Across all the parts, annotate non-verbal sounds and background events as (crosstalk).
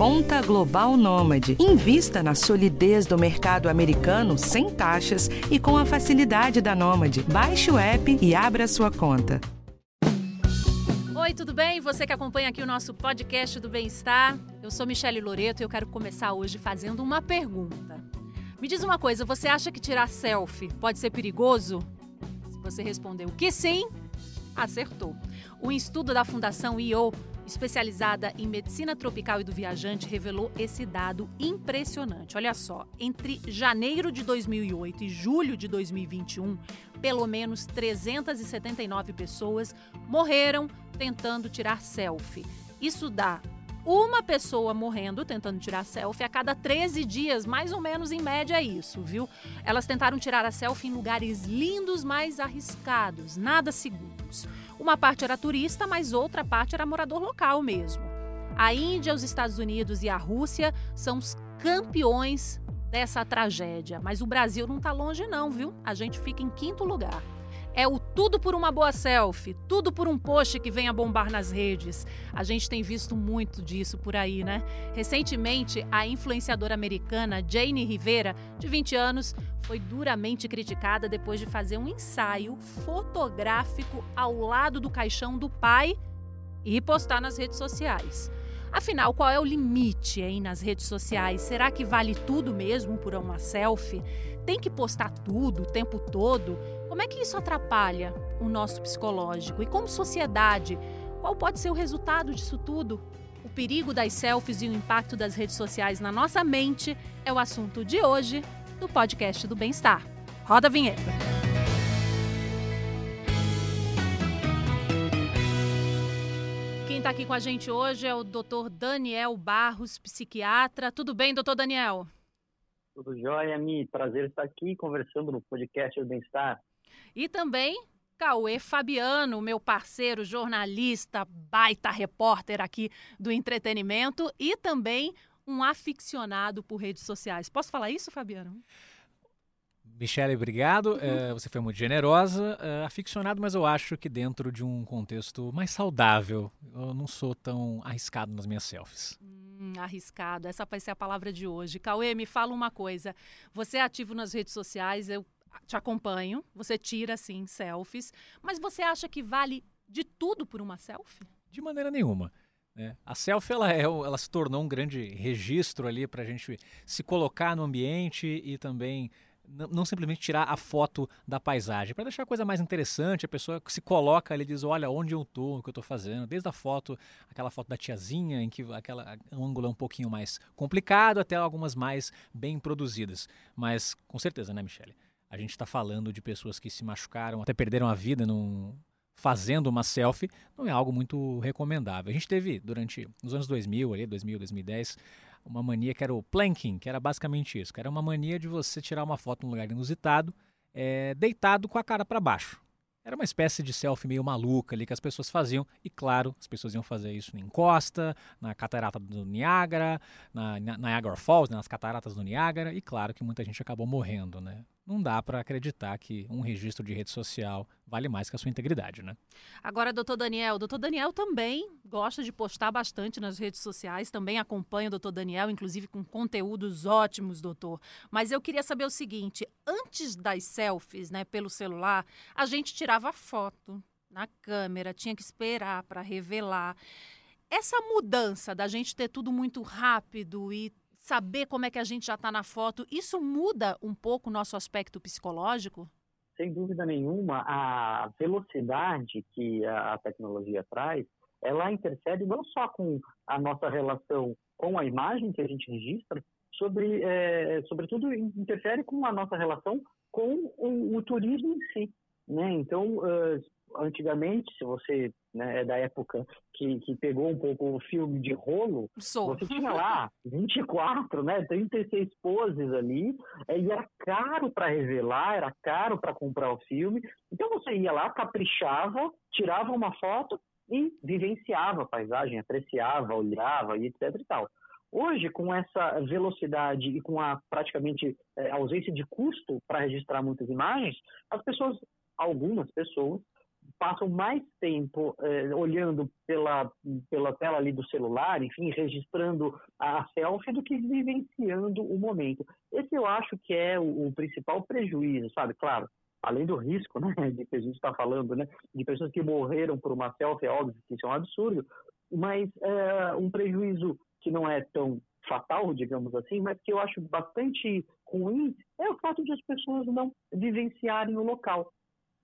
Conta Global Nômade. Invista na solidez do mercado americano sem taxas e com a facilidade da Nômade. Baixe o app e abra sua conta. Oi, tudo bem? Você que acompanha aqui o nosso podcast do Bem-Estar. Eu sou Michele Loreto e eu quero começar hoje fazendo uma pergunta. Me diz uma coisa, você acha que tirar selfie pode ser perigoso? Se você respondeu que sim, acertou. O estudo da Fundação IO especializada em medicina tropical e do viajante, revelou esse dado impressionante. Olha só, entre janeiro de 2008 e julho de 2021, pelo menos 379 pessoas morreram tentando tirar selfie. Isso dá uma pessoa morrendo tentando tirar selfie a cada 13 dias, mais ou menos em média é isso, viu? Elas tentaram tirar a selfie em lugares lindos, mas arriscados, nada seguros. Uma parte era turista, mas outra parte era morador local mesmo. A Índia, os Estados Unidos e a Rússia são os campeões dessa tragédia, mas o Brasil não está longe não, viu? A gente fica em quinto lugar. É o tudo por uma boa selfie, tudo por um post que vem a bombar nas redes. A gente tem visto muito disso por aí, né? Recentemente, a influenciadora americana Jane Rivera, de 20 anos, foi duramente criticada depois de fazer um ensaio fotográfico ao lado do caixão do pai e postar nas redes sociais. Afinal, qual é o limite aí nas redes sociais? Será que vale tudo mesmo por uma selfie? Tem que postar tudo o tempo todo? Como é que isso atrapalha o nosso psicológico? E como sociedade, qual pode ser o resultado disso tudo? O perigo das selfies e o impacto das redes sociais na nossa mente é o assunto de hoje do podcast do Bem-Estar. Roda a vinheta. Quem está aqui com a gente hoje é o Dr. Daniel Barros, psiquiatra. Tudo bem, doutor Daniel? Tudo jóia, Mi. Prazer estar aqui conversando no podcast do Bem-Estar. E também Cauê Fabiano, meu parceiro, jornalista, baita repórter aqui do entretenimento e também um aficionado por redes sociais. Posso falar isso, Fabiano? Michele, obrigado. Uhum. É, você foi muito generosa, é, aficionado, mas eu acho que dentro de um contexto mais saudável. Eu não sou tão arriscado nas minhas selfies. Hum, arriscado, essa vai ser a palavra de hoje. Cauê, me fala uma coisa. Você é ativo nas redes sociais, eu te acompanho, você tira, assim, selfies, mas você acha que vale de tudo por uma selfie? De maneira nenhuma. Né? A selfie ela, é, ela se tornou um grande registro ali para a gente se colocar no ambiente e também não simplesmente tirar a foto da paisagem, para deixar a coisa mais interessante, a pessoa se coloca ali e diz, olha onde eu estou, o que eu estou fazendo, desde a foto, aquela foto da tiazinha, em que aquela um ângulo é um pouquinho mais complicado, até algumas mais bem produzidas. Mas com certeza, né, Michele? A gente está falando de pessoas que se machucaram, até perderam a vida num, fazendo uma selfie, não é algo muito recomendável. A gente teve durante os anos 2000, ali, 2000, 2010, uma mania que era o planking, que era basicamente isso, que era uma mania de você tirar uma foto num lugar inusitado, é, deitado com a cara para baixo. Era uma espécie de selfie meio maluca ali que as pessoas faziam. E claro, as pessoas iam fazer isso em Costa, na catarata do Niágara, na, na Niagara Falls, né, nas cataratas do Niágara. E claro que muita gente acabou morrendo, né? Não dá para acreditar que um registro de rede social vale mais que a sua integridade, né? Agora, doutor Daniel, doutor Daniel também gosta de postar bastante nas redes sociais, também acompanha o doutor Daniel, inclusive com conteúdos ótimos, doutor. Mas eu queria saber o seguinte, antes das selfies, né, pelo celular, a gente tirava foto na câmera, tinha que esperar para revelar. Essa mudança da gente ter tudo muito rápido e saber como é que a gente já está na foto, isso muda um pouco o nosso aspecto psicológico? Sem dúvida nenhuma, a velocidade que a tecnologia traz, ela interfere não só com a nossa relação com a imagem que a gente registra, sobre, é, sobretudo interfere com a nossa relação com o, o turismo em si. Né? Então, uh, antigamente, se você né, é da época que, que pegou um pouco o filme de rolo, Sou. você tinha lá 24, né, 36 poses ali, é, e era caro para revelar, era caro para comprar o filme. Então você ia lá, caprichava, tirava uma foto e vivenciava a paisagem, apreciava, olhava e etc e tal. Hoje, com essa velocidade e com a praticamente é, ausência de custo para registrar muitas imagens, as pessoas, algumas pessoas, passam mais tempo é, olhando pela, pela tela ali do celular, enfim, registrando a selfie do que vivenciando o momento. Esse eu acho que é o, o principal prejuízo, sabe? Claro, além do risco, (laughs) né, de que a gente está falando, né, de pessoas que morreram por uma selfie, é óbvio que isso é um absurdo, mas é, um prejuízo que não é tão fatal, digamos assim, mas que eu acho bastante ruim é o fato de as pessoas não vivenciarem o local.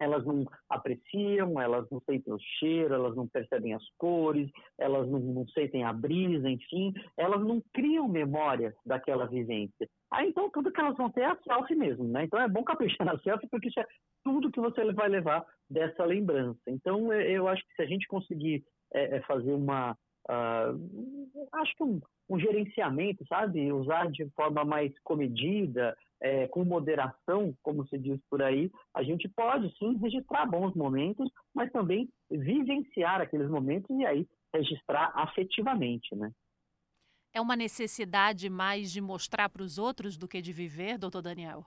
Elas não apreciam, elas não sentem o cheiro, elas não percebem as cores, elas não, não sentem a brisa, enfim, elas não criam memória daquela vivência. Aí então tudo que elas vão ter é a selfie mesmo, né? Então é bom caprichar (laughs) na selfie porque isso é tudo que você vai levar dessa lembrança. Então eu acho que se a gente conseguir é, é fazer uma uh, acho que um, um, gerenciamento, sabe? Usar de forma mais comedida, é, com moderação, como se diz por aí, a gente pode sim registrar bons momentos, mas também vivenciar aqueles momentos e aí registrar afetivamente, né? É uma necessidade mais de mostrar para os outros do que de viver, doutor Daniel?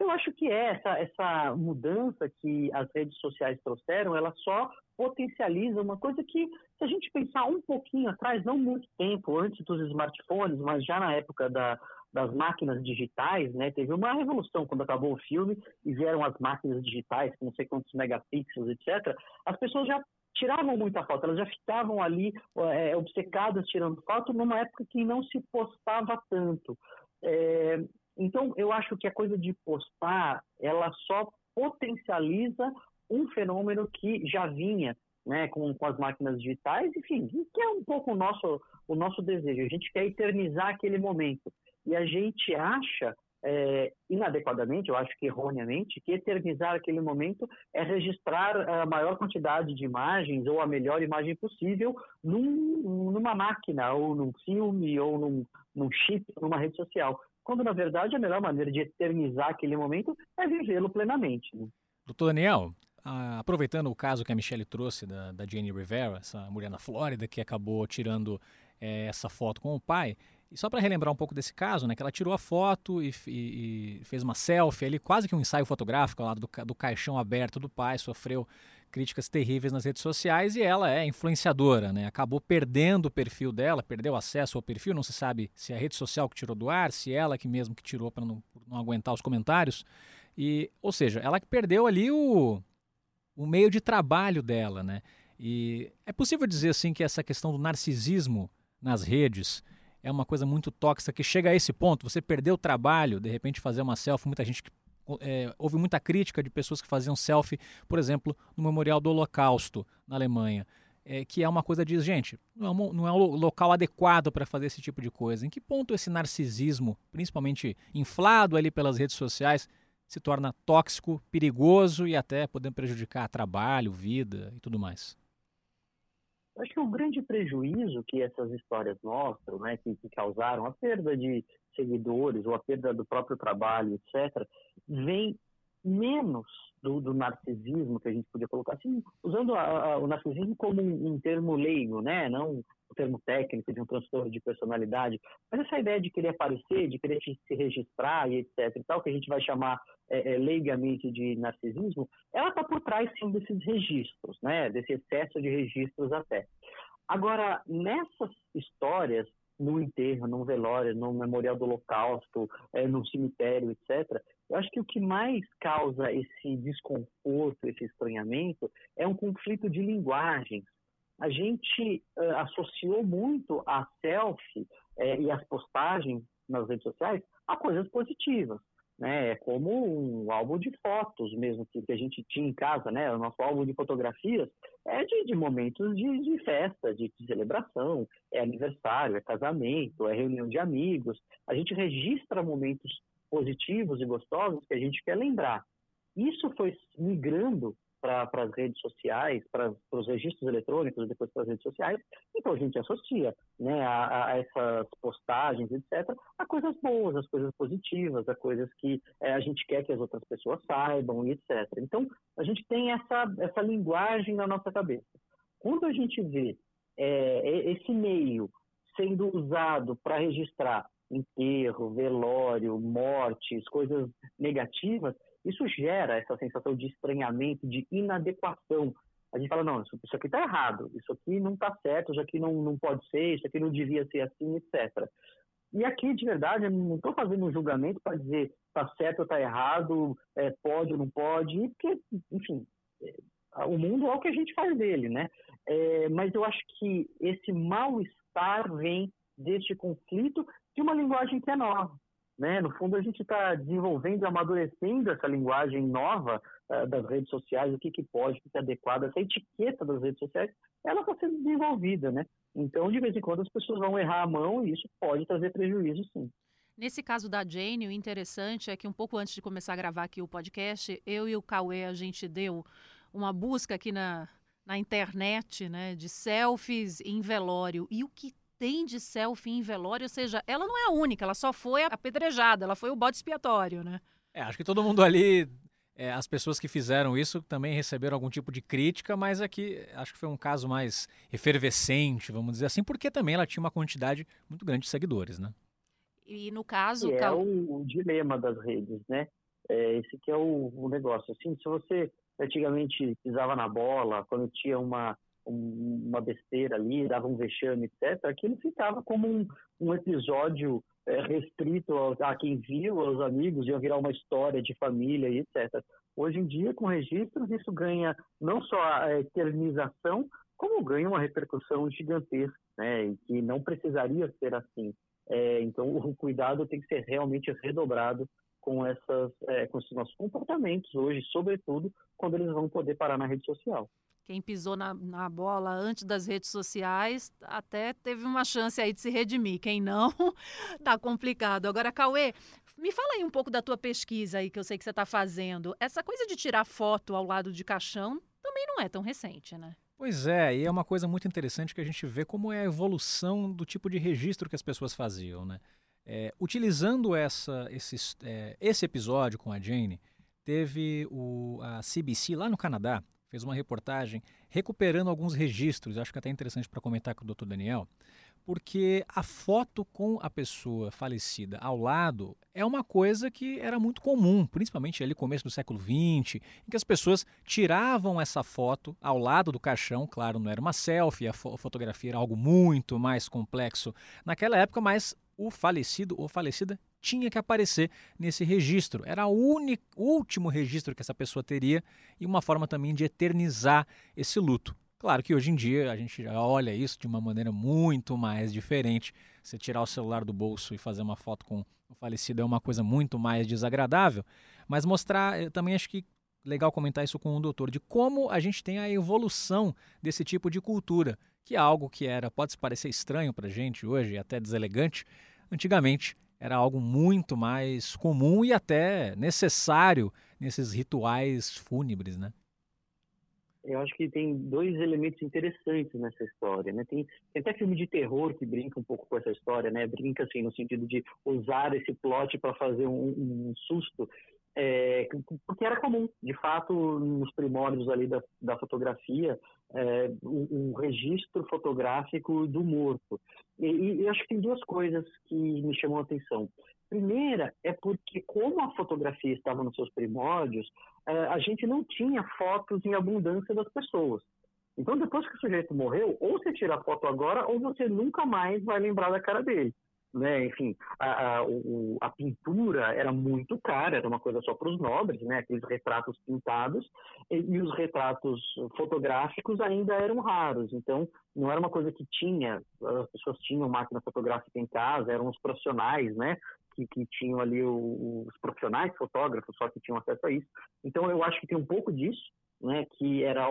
Eu acho que é essa, essa mudança que as redes sociais trouxeram, ela só potencializa uma coisa que, se a gente pensar um pouquinho atrás, não muito tempo, antes dos smartphones, mas já na época da, das máquinas digitais, né? Teve uma revolução quando acabou o filme e vieram as máquinas digitais, com não sei quantos megapixels, etc. As pessoas já tiravam muita foto, elas já ficavam ali é, obcecadas tirando foto numa época que não se postava tanto. É, então, eu acho que a coisa de postar, ela só potencializa um fenômeno que já vinha né, com, com as máquinas digitais, enfim, que é um pouco o nosso, o nosso desejo. A gente quer eternizar aquele momento. E a gente acha, é, inadequadamente, eu acho que erroneamente, que eternizar aquele momento é registrar a maior quantidade de imagens ou a melhor imagem possível num, numa máquina, ou num filme, ou num, num chip, numa rede social quando na verdade a melhor maneira de eternizar aquele momento é vivê-lo plenamente. Né? Doutor Daniel, aproveitando o caso que a Michelle trouxe da, da Rivera, essa mulher na Flórida que acabou tirando é, essa foto com o pai, e só para relembrar um pouco desse caso, né, que ela tirou a foto e, e, e fez uma selfie ali, quase que um ensaio fotográfico lá do, do caixão aberto do pai, sofreu críticas terríveis nas redes sociais e ela é influenciadora, né? Acabou perdendo o perfil dela, perdeu acesso ao perfil, não se sabe se é a rede social que tirou do ar, se ela que mesmo que tirou para não, não aguentar os comentários. E, ou seja, ela que perdeu ali o, o meio de trabalho dela, né? E é possível dizer assim que essa questão do narcisismo nas redes é uma coisa muito tóxica que chega a esse ponto, você perdeu o trabalho, de repente fazer uma selfie, muita gente que é, houve muita crítica de pessoas que faziam selfie, por exemplo, no Memorial do Holocausto, na Alemanha. É, que é uma coisa de, gente, não é um, não é um local adequado para fazer esse tipo de coisa. Em que ponto esse narcisismo, principalmente inflado ali pelas redes sociais, se torna tóxico, perigoso e até podendo prejudicar trabalho, vida e tudo mais? Acho que o grande prejuízo que essas histórias mostram, né, que, que causaram a perda de seguidores ou a perda do próprio trabalho, etc., vem menos do, do, narcisismo que a gente podia colocar assim, usando a, a, o narcisismo como um, um, termo leigo, né? Não o termo técnico de um transtorno de personalidade, mas essa ideia de querer aparecer, de querer se registrar e etc e tal, que a gente vai chamar é, é, leigamente de narcisismo, ela está por trás sim desses registros, né? Desse excesso de registros até. Agora, nessas histórias no enterro, num velório, no memorial do Holocausto, é, cemitério, etc. Eu acho que o que mais causa esse desconforto, esse estranhamento, é um conflito de linguagens. A gente uh, associou muito a selfie uh, e as postagens nas redes sociais a coisas positivas né? É como um álbum de fotos mesmo que, que a gente tinha em casa, né? O nosso álbum de fotografias é de, de momentos de, de festa, de, de, celebração, é aniversário, é casamento, é reunião de amigos. A gente registra momentos positivos e gostosos que a gente quer lembrar. Isso foi migrando para as redes sociais, para os registros eletrônicos, depois para as redes sociais. Então a gente associa né, a, a, essas postagens, etc., a coisas boas, as coisas positivas, a coisas que é, a gente quer que as outras pessoas saibam, etc. Então a gente tem essa, essa linguagem na nossa cabeça. Quando a gente vê é, esse meio sendo usado para registrar enterro, velório, mortes, coisas negativas, isso gera essa sensação de estranhamento, de inadequação. A gente fala, não, isso, isso aqui está errado, isso aqui não está certo, isso aqui não, não pode ser, isso aqui não devia ser assim, etc. E aqui, de verdade, eu não estou fazendo um julgamento para dizer está certo ou está errado, é, pode ou não pode, porque, enfim, é, o mundo é o que a gente faz dele, né? É, mas eu acho que esse mal-estar vem deste conflito de uma linguagem que é nova. Né? No fundo, a gente está desenvolvendo e amadurecendo essa linguagem nova uh, das redes sociais, o que, que pode, o que é adequado, essa etiqueta das redes sociais, ela está sendo desenvolvida, né? Então, de vez em quando, as pessoas vão errar a mão e isso pode trazer prejuízo, sim. Nesse caso da Jane, o interessante é que um pouco antes de começar a gravar aqui o podcast, eu e o Cauê, a gente deu uma busca aqui na, na internet, né, de selfies em velório. E o que tem de selfie em velório, ou seja, ela não é a única, ela só foi apedrejada, ela foi o bode expiatório, né? É, acho que todo mundo ali, é, as pessoas que fizeram isso também receberam algum tipo de crítica, mas aqui acho que foi um caso mais efervescente, vamos dizer assim, porque também ela tinha uma quantidade muito grande de seguidores, né? E no caso... Que é o, o, dilema das redes, né? É, esse que é o, o negócio. Assim, se você antigamente pisava na bola, quando tinha uma, uma besteira ali, dava um vexame, etc., aquilo ficava como um, um episódio é, restrito a, quem viu, aos amigos, ia virar uma história de família etc. Hoje em dia, com registros, isso ganha não só a eternização, como ganha uma repercussão gigantesca, né, e que não precisaria ser assim. É, então, o cuidado tem que ser realmente redobrado com, essas, é, com esses nossos comportamentos hoje, sobretudo quando eles vão poder parar na rede social. Quem pisou na, na bola antes das redes sociais até teve uma chance aí de se redimir. Quem não, (laughs) tá complicado. Agora, Cauê, me fala aí um pouco da tua pesquisa aí que eu sei que você está fazendo. Essa coisa de tirar foto ao lado de caixão também não é tão recente, né? Pois é, e é uma coisa muito interessante que a gente vê como é a evolução do tipo de registro que as pessoas faziam, né? É, utilizando essa, esse, é, esse episódio com a Jane, teve o, a CBC lá no Canadá, fez uma reportagem recuperando alguns registros, acho que até interessante para comentar com o Dr. Daniel, porque a foto com a pessoa falecida ao lado é uma coisa que era muito comum, principalmente ali começo do século XX, em que as pessoas tiravam essa foto ao lado do caixão, claro, não era uma selfie, a fotografia era algo muito mais complexo naquela época, mas o falecido ou falecida tinha que aparecer nesse registro. Era o único, último registro que essa pessoa teria e uma forma também de eternizar esse luto. Claro que hoje em dia a gente já olha isso de uma maneira muito mais diferente. Você tirar o celular do bolso e fazer uma foto com o falecido é uma coisa muito mais desagradável, mas mostrar, eu também acho que legal comentar isso com o doutor, de como a gente tem a evolução desse tipo de cultura, que é algo que era, pode parecer estranho para gente hoje, até deselegante, antigamente era algo muito mais comum e até necessário nesses rituais fúnebres, né? Eu acho que tem dois elementos interessantes nessa história, né? Tem, tem, até filme de terror que brinca um pouco com essa história, né? Brinca assim no sentido de usar esse plot para fazer um, um susto é, porque era comum, de fato, nos primórdios ali da, da fotografia, é, um, um, registro fotográfico do morto. E, e, eu acho que tem duas coisas que me chamam a atenção. Primeira é porque, como a fotografia estava nos seus primórdios, é, a gente não tinha fotos em abundância das pessoas. Então, depois que o sujeito morreu, ou você tira a foto agora, ou você nunca mais vai lembrar da cara dele né? Enfim, a, a, o, a, pintura era muito cara, era uma coisa só para os nobres, né? Aqueles retratos pintados e, e, os retratos fotográficos ainda eram raros. Então, não era uma coisa que tinha, as pessoas tinham máquina fotográfica em casa, eram os profissionais, né? Que, que tinham ali o, os profissionais fotógrafos só que tinham acesso a isso. Então, eu acho que tem um pouco disso, né? Que era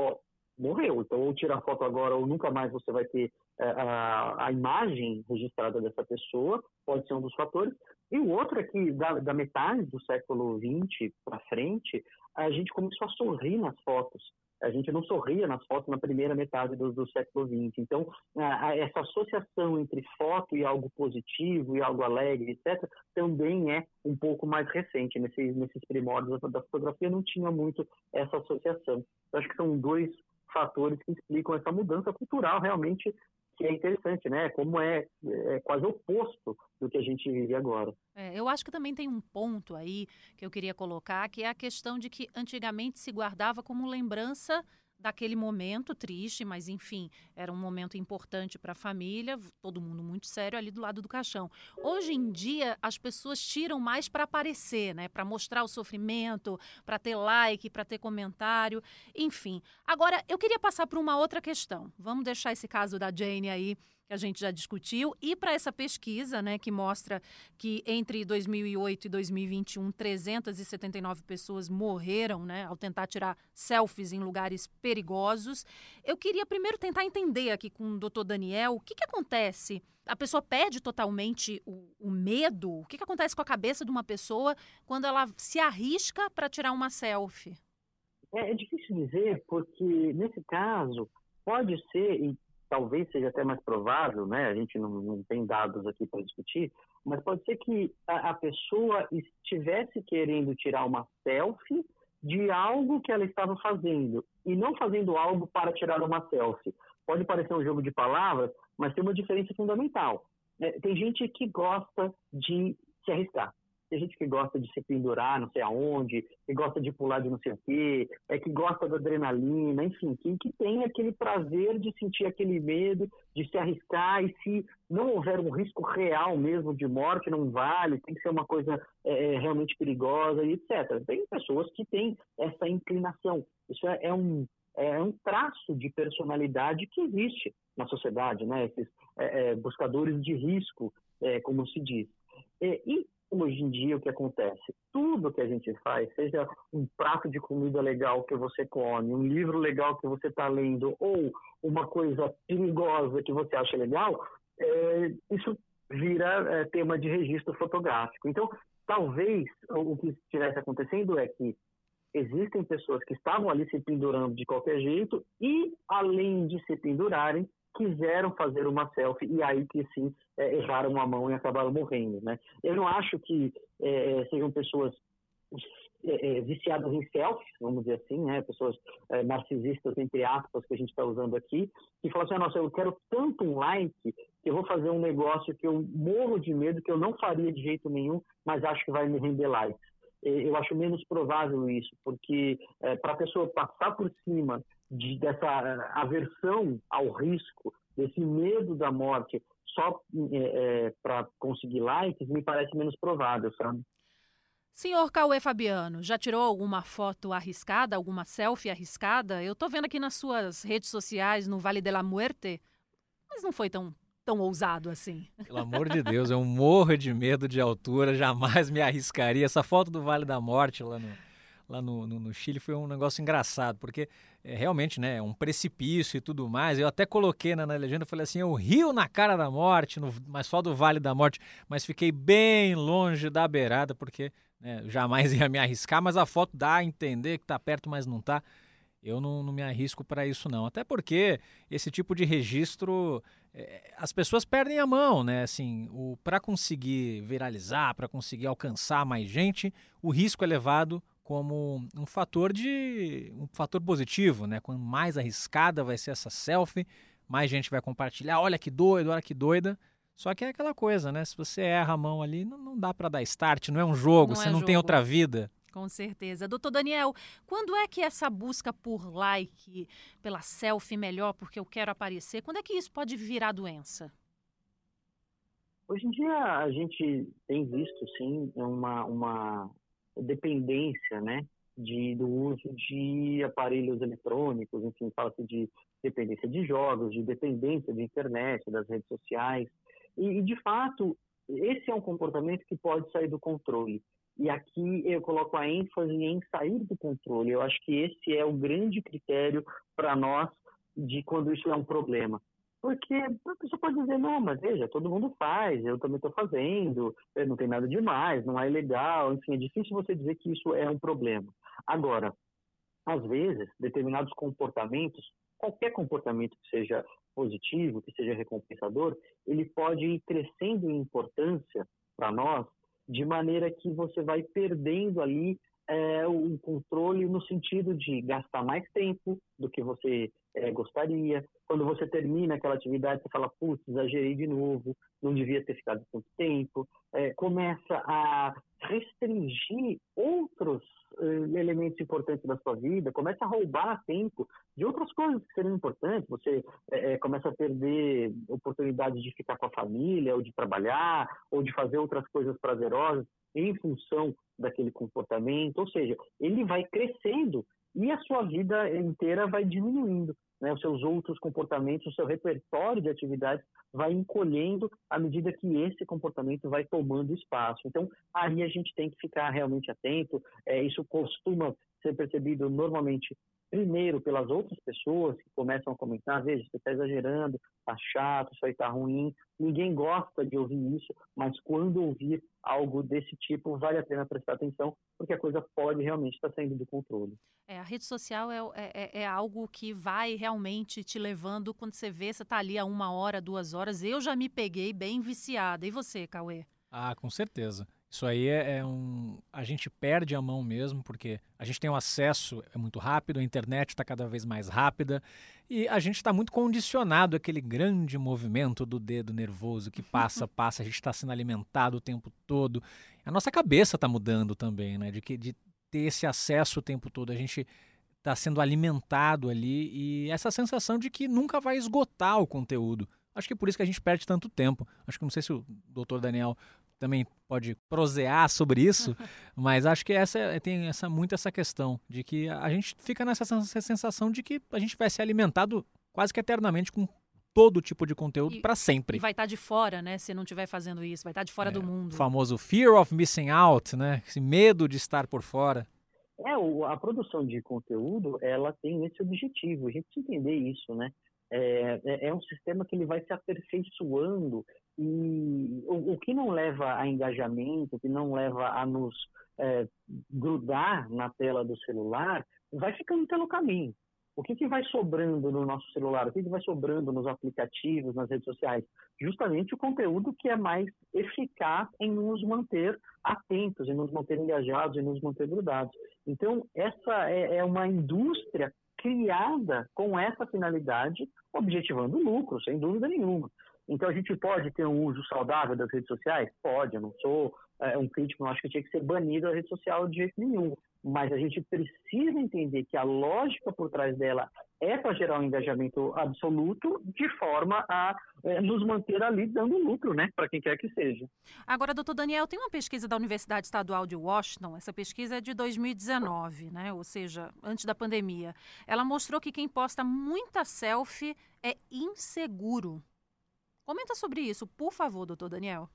morreu. Então, ou tira a foto agora, ou nunca mais você vai ter a, a imagem registrada dessa pessoa, pode ser um dos fatores. E o outro é que, da, da metade do século XX para frente, a gente começou a sorrir nas fotos. A gente não sorria nas fotos na primeira metade do, do século XX. Então, a, essa associação entre foto e algo positivo e algo alegre, etc., também é um pouco mais recente. Nesses, nesses primórdios da fotografia não tinha muito essa associação. Eu acho que são dois fatores que explicam essa mudança cultural realmente que é interessante, né? Como é, é quase oposto do que a gente vive agora. É, eu acho que também tem um ponto aí que eu queria colocar, que é a questão de que antigamente se guardava como lembrança daquele momento triste, mas enfim, era um momento importante para a família, todo mundo muito sério ali do lado do caixão. Hoje em dia, as pessoas tiram mais para aparecer, né? Para mostrar o sofrimento, para ter like, para ter comentário, enfim. Agora, eu queria passar por uma outra questão. Vamos deixar esse caso da Jane aí que a gente já discutiu, e para essa pesquisa, né, que mostra que entre 2008 e 2021, 379 pessoas morreram, né, ao tentar tirar selfies em lugares perigosos. Eu queria primeiro tentar entender aqui com o doutor Daniel o que, que acontece. A pessoa perde totalmente o, o medo? O que, que acontece com a cabeça de uma pessoa quando ela se arrisca para tirar uma selfie? É, é difícil dizer, porque nesse caso pode ser, talvez seja até mais provável, né? A gente não, não tem dados aqui para discutir, mas pode ser que a, a, pessoa estivesse querendo tirar uma selfie de algo que ela estava fazendo e não fazendo algo para tirar uma selfie. Pode parecer um jogo de palavras, mas tem uma diferença fundamental. É, tem gente que gosta de se arriscar. Tem gente que gosta de se pendurar não sei aonde, que gosta de pular de não sei o quê, é que gosta da adrenalina, enfim, que, que tem aquele prazer de sentir aquele medo, de se arriscar e se não houver um risco real mesmo de morte, não vale, tem que ser uma coisa é, é realmente perigosa e etc. Tem pessoas que têm essa inclinação. Isso é, é um, é um traço de personalidade que existe na sociedade, né? Esses é, é, buscadores de risco, é, como se diz. É, e hoje em dia o que acontece? Tudo que a gente faz, seja um prato de comida legal que você come, um livro legal que você está lendo, ou uma coisa perigosa que você acha legal, é, isso vira é, tema de registro fotográfico. Então, talvez o que estivesse acontecendo é que existem pessoas que estavam ali se pendurando de qualquer jeito e, além de se pendurarem, quiseram fazer uma selfie e aí que sim é, erraram a mão e acabaram morrendo, né? Eu não acho que é, é sejam pessoas é, é, viciadas em selfies, vamos dizer assim, né? Pessoas é, narcisistas, entre aspas, que a gente está usando aqui, que falam assim, ah, nossa, eu quero tanto um like que eu vou fazer um negócio que eu morro de medo, que eu não faria de jeito nenhum, mas acho que vai me render likes. Eu acho menos provável isso, porque para a pessoa passar por cima de, dessa aversão ao risco, desse medo da morte só é, é, para conseguir likes, me parece menos provável, sabe? Senhor Cauê Fabiano, já tirou alguma foto arriscada, alguma selfie arriscada? Eu tô vendo aqui nas suas redes sociais, no Vale de la Muerte, mas não foi tão, tão ousado assim. Pelo amor de Deus, eu morro de medo de altura, jamais me arriscaria. Essa foto do Vale da Morte lá no, lá no, no, no, Chile foi um negócio engraçado, porque é, realmente, né, um precipício e tudo mais. Eu até coloquei na, na legenda, falei assim, eu rio na cara da morte, no, mas só do Vale da Morte, mas fiquei bem longe da beirada, porque né, jamais (laughs) ia me arriscar, mas a foto dá a entender que está perto, mas não está. Eu não, não, me arrisco para isso não, até porque esse tipo de registro é, as pessoas perdem a mão, né? Assim, para conseguir viralizar, para conseguir alcançar mais gente, o risco é levado como um fator de um fator positivo, né? Quanto mais arriscada vai ser essa selfie, mais gente vai compartilhar. Olha que doido, olha que doida. Só que é aquela coisa, né? Se você erra a mão ali, não, não dá para dar start, não é um jogo, não você é não jogo. tem outra vida. Com certeza. Doutor Daniel, quando é que essa busca por like, pela selfie melhor, porque eu quero aparecer, quando é que isso pode virar doença? Hoje em dia a gente tem visto, sim, uma, uma, dependência, né, de, do uso de aparelhos eletrônicos, enfim, fala-se de dependência de jogos, de dependência de internet, das redes sociais. E, e, de fato, esse é um comportamento que pode sair do controle. E aqui eu coloco a ênfase em sair do controle. Eu acho que esse é o grande critério para nós de quando isso é um problema. Porque a pessoa pode dizer, não, mas veja, todo mundo faz, eu também estou fazendo, eh, não tem nada demais, não é ilegal, enfim, é difícil você dizer que isso é um problema. Agora, às vezes, determinados comportamentos, qualquer comportamento que seja positivo, que seja recompensador, ele pode ir crescendo em importância para nós, de maneira que você vai perdendo ali é, o controle no sentido de gastar mais tempo do que você é, gostaria. Quando você termina aquela atividade, você fala, putz, exagerei de novo, não devia ter ficado tanto tempo. É, começa a restringir outros uh, elementos importantes da sua vida, começa a roubar tempo de outras coisas que seriam importantes. Você é, começa a perder oportunidades de ficar com a família, ou de trabalhar, ou de fazer outras coisas prazerosas em função daquele comportamento. Ou seja, ele vai crescendo e a sua vida inteira vai diminuindo. Né? Os seus outros comportamentos, o seu repertório de atividades vai encolhendo à medida que esse comportamento vai tomando espaço. Então, aí a gente tem que ficar realmente atento. É, isso costuma ser percebido normalmente primeiro pelas outras pessoas que começam a comentar, veja, você está exagerando, está chato, isso aí está ruim. Ninguém gosta de ouvir isso, mas quando ouvir algo desse tipo, vale a pena prestar atenção, porque a coisa pode realmente estar saindo do controle. É, a rede social é, é, é, é algo que vai realmente te levando, quando você vê, você está ali a uma hora, duas horas. Eu já me peguei bem viciada. E você, Cauê? Ah, com certeza. Isso aí é, é, um. A gente perde a mão mesmo, porque a gente tem o um acesso, é muito rápido, a internet está cada vez mais rápida e a gente está muito condicionado àquele grande movimento do dedo nervoso que passa, (laughs) passa, a gente está sendo alimentado o tempo todo. A nossa cabeça está mudando também, né? De, que, de ter esse acesso o tempo todo. A gente está sendo alimentado ali e essa sensação de que nunca vai esgotar o conteúdo. Acho que é por isso que a gente perde tanto tempo. Acho que não sei se o doutor Daniel também pode prosear sobre isso, (laughs) mas acho que essa tem essa muito essa questão de que a gente fica nessa sensação de que a gente vai ser alimentado quase que eternamente com todo tipo de conteúdo para sempre. E vai estar tá de fora, né? Se não estiver fazendo isso, vai estar tá de fora é, do mundo. O famoso fear of missing out, né? Esse medo de estar por fora. É, a produção de conteúdo, ela tem esse objetivo. A gente precisa entender isso, né? É, é, é um sistema que ele vai se aperfeiçoando e o, o, que não leva a engajamento, o que não leva a nos é, grudar na tela do celular, vai ficando pelo caminho. O que, que vai sobrando no nosso celular? O que, que vai sobrando nos aplicativos, nas redes sociais? Justamente o conteúdo que é mais eficaz em nos manter atentos, em nos manter engajados, em nos manter grudados. Então, essa é, é uma indústria criada com essa finalidade, objetivando lucro, sem dúvida nenhuma. Então a gente pode ter um uso saudável das redes sociais? Pode, eu não sou é, um crítico, não acho que tinha que ser banido a rede social de jeito nenhum. Mas a gente precisa entender que a lógica por trás dela é para gerar um engajamento absoluto, de forma a é, nos manter ali dando lucro, né, para quem quer que seja. Agora, doutor Daniel, tem uma pesquisa da Universidade Estadual de Washington, essa pesquisa é de 2019, né, ou seja, antes da pandemia. Ela mostrou que quem posta muita selfie é inseguro. Comenta sobre isso, por favor, doutor Daniel.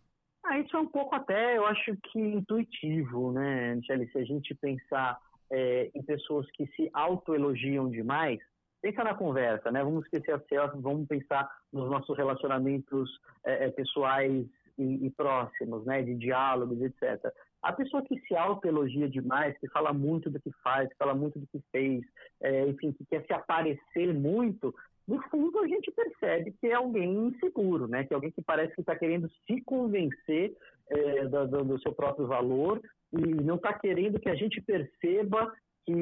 Ah, isso é um pouco até, eu acho que intuitivo, né, Michele? Se a gente pensar é, em pessoas que se autoelogiam demais, pensa na conversa, né? Vamos esquecer a selfie, vamos pensar nos nossos relacionamentos é, é, pessoais e, e, próximos, né? De diálogos, etc. A pessoa que se autoelogia demais, que fala muito do que faz, que fala muito do que fez, é, enfim, que quer se aparecer muito, no fundo a gente percebe que é alguém inseguro, né? Que é alguém que parece que está querendo se convencer é, do, do, seu próprio valor e não está querendo que a gente perceba que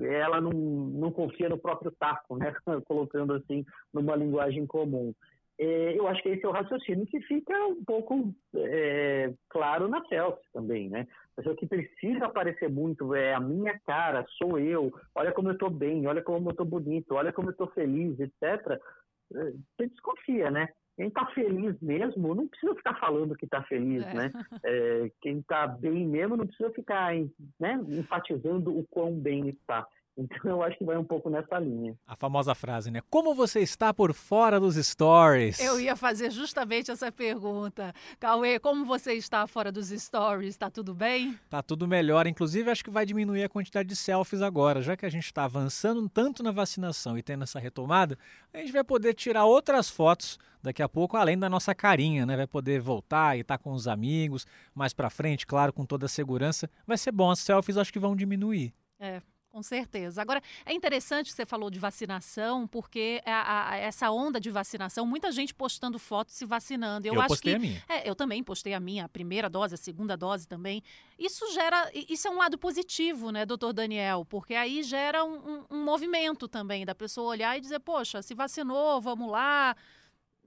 ela não, não confia no próprio taco, né? (laughs) Colocando assim numa linguagem comum. É, eu acho que esse é o raciocínio que fica um pouco é, claro na selfie também, né? A pessoa que precisa aparecer muito é a minha cara, sou eu, olha como eu estou bem, olha como eu estou bonito, olha como eu estou feliz, etc. É, você desconfia, né? Quem está feliz mesmo não precisa ficar falando que está feliz, é. né? É, (laughs) quem está bem mesmo não precisa ficar né, enfatizando o quão bem está. Então eu acho que vai um pouco nessa linha. A famosa frase, né? Como você está por fora dos stories? Eu ia fazer justamente essa pergunta. Cauê, como você está fora dos stories? Está tudo bem? Tá tudo melhor. Inclusive, acho que vai diminuir a quantidade de selfies agora. Já que a gente está avançando tanto na vacinação e tendo essa retomada, a gente vai poder tirar outras fotos daqui a pouco, além da nossa carinha, né? Vai poder voltar e estar tá com os amigos, mais para frente, claro, com toda a segurança. Vai ser bom. As selfies acho que vão diminuir. É, Com certeza. Agora, é interessante que você falou de vacinação, porque a, a, essa onda de vacinação, muita gente postando fotos se vacinando. Eu, eu acho postei que, a minha. É, eu também postei a minha, a primeira dose, a segunda dose também. Isso gera, isso é um lado positivo, né, doutor Daniel? Porque aí gera um, um, um movimento também da pessoa olhar e dizer, poxa, se vacinou, vamos lá.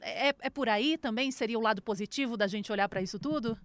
É, é por aí também? Seria o lado positivo da gente olhar para isso tudo?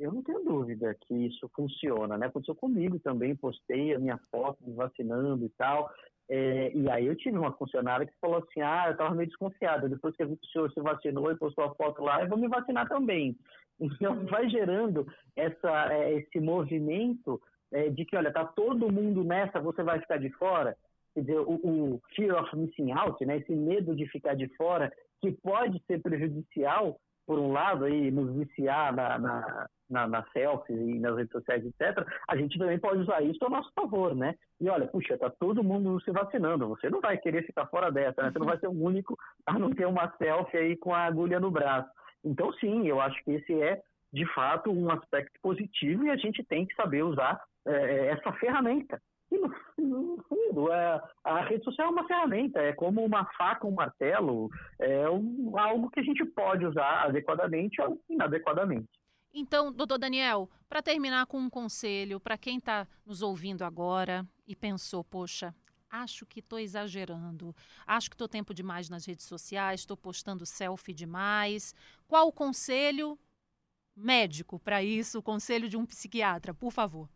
Eu não tenho dúvida que isso funciona, né? Aconteceu comigo também, postei a minha foto me vacinando e tal. É, e aí eu tive uma funcionária que falou assim, ah, eu estava meio desconfiada, depois que o senhor se vacinou e postou a foto lá, eu vou me vacinar também. (laughs) Então vai gerando essa, é, esse movimento é, de que, olha, tá todo mundo nessa, você vai ficar de fora. Quer dizer, o, o fear of missing out, né? esse medo de ficar de fora, que pode ser prejudicial por um lado, aí, nos viciar na, na, na, na selfies e nas redes sociais, etc., a gente também pode usar isso a nosso favor, né? E olha, puxa, tá todo mundo se vacinando, você não vai querer ficar fora dessa, né? Você não vai ser o único a não ter uma selfie aí com a agulha no braço. Então, sim, eu acho que esse é, de fato, um aspecto positivo e a gente tem que saber usar é, essa ferramenta. (laughs) É, a rede social é uma ferramenta, é como uma faca, um martelo, é algo que a gente pode usar adequadamente ou inadequadamente. Então, doutor Daniel, para terminar com um conselho para quem está nos ouvindo agora e pensou, poxa, acho que estou exagerando, acho que estou tempo demais nas redes sociais, estou postando selfie demais. Qual o conselho médico para isso, o conselho de um psiquiatra, por favor?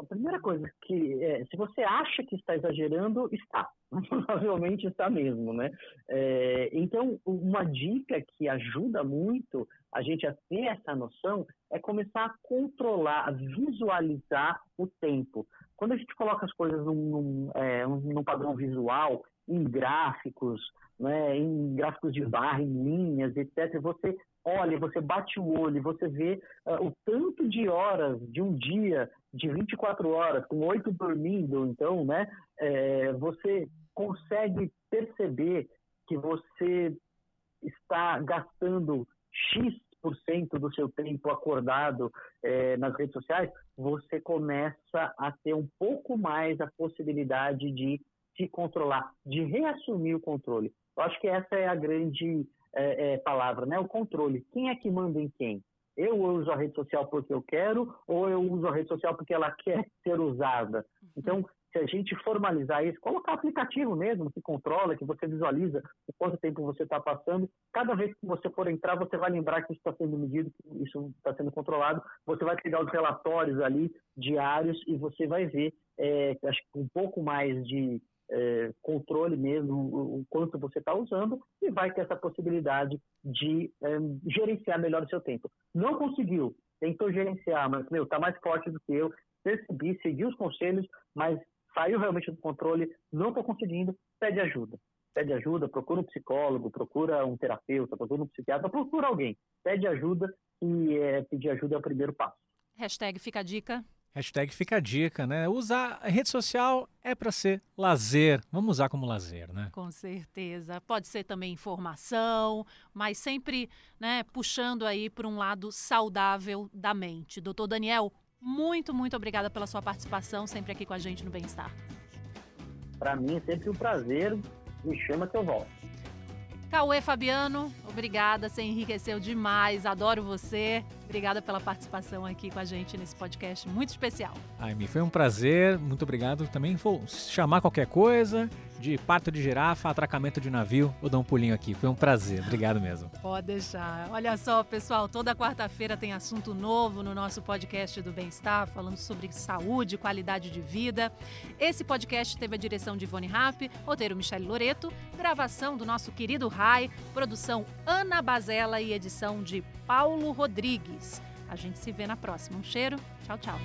A primeira coisa que é, se você acha que está exagerando, está. (laughs) Provavelmente está mesmo, né? É, então, uma dica que ajuda muito a gente a ter essa noção é começar a controlar, a visualizar o tempo. Quando a gente coloca as coisas num, num, é, num padrão visual, em gráficos, né, em gráficos de barra, em linhas, etc., você olha, você bate o olho, você vê uh, o tanto de horas de um dia, de 24 horas, com oito dormindo, então, né, é, você consegue perceber que você está gastando X por cento do seu tempo acordado é, nas redes sociais, você começa a ter um pouco mais a possibilidade de se controlar, de reassumir o controle. Eu acho que essa é a grande é, é, palavra, né? O controle. Quem é que manda em quem? Eu uso a rede social porque eu quero ou eu uso a rede social porque ela quer ser usada? Uhum. Então, se a gente formalizar isso, colocar aplicativo mesmo que controla, que você visualiza o quanto tempo você está passando, cada vez que você for entrar, você vai lembrar que isso está sendo medido, que isso está sendo controlado, você vai pegar os relatórios ali diários e você vai ver, é, acho que um pouco mais de é, controle mesmo o, quanto você está usando e vai ter essa possibilidade de é, gerenciar melhor o seu tempo. Não conseguiu, tentou gerenciar, mas meu, está mais forte do que eu, percebi, segui os conselhos, mas saiu realmente do controle, não estou conseguindo, pede ajuda. Pede ajuda, procura um psicólogo, procura um terapeuta, procura um psiquiatra, procura alguém. Pede ajuda e é, pedir ajuda é o primeiro passo. Hashtag fica a dica. Hashtag fica a dica, né? Usar a rede social é para ser lazer. Vamos usar como lazer, né? Com certeza. Pode ser também informação, mas sempre né, puxando aí para um lado saudável da mente. Doutor Daniel, muito, muito obrigada pela sua participação sempre aqui com a gente no Bem-Estar. Para mim é sempre um prazer. Me chama que eu volto. Cauê Fabiano, obrigada, você enriqueceu demais, adoro você. Obrigada pela participação aqui com a gente nesse podcast muito especial. Ai, me foi um prazer, muito obrigado. Também vou chamar qualquer coisa, de parto de girafa, atracamento de navio, vou dar um pulinho aqui. Foi um prazer, obrigado mesmo. Pode deixar. Olha só, pessoal, toda quarta-feira tem assunto novo no nosso podcast do Bem-Estar, falando sobre saúde, qualidade de vida. Esse podcast teve a direção de Ivone Rapp, roteiro Michele Loreto, gravação do nosso querido Rai, produção Ana Bazella e edição de Paulo Rodrigues. A gente se vê na próxima. Um cheiro. Tchau, tchau.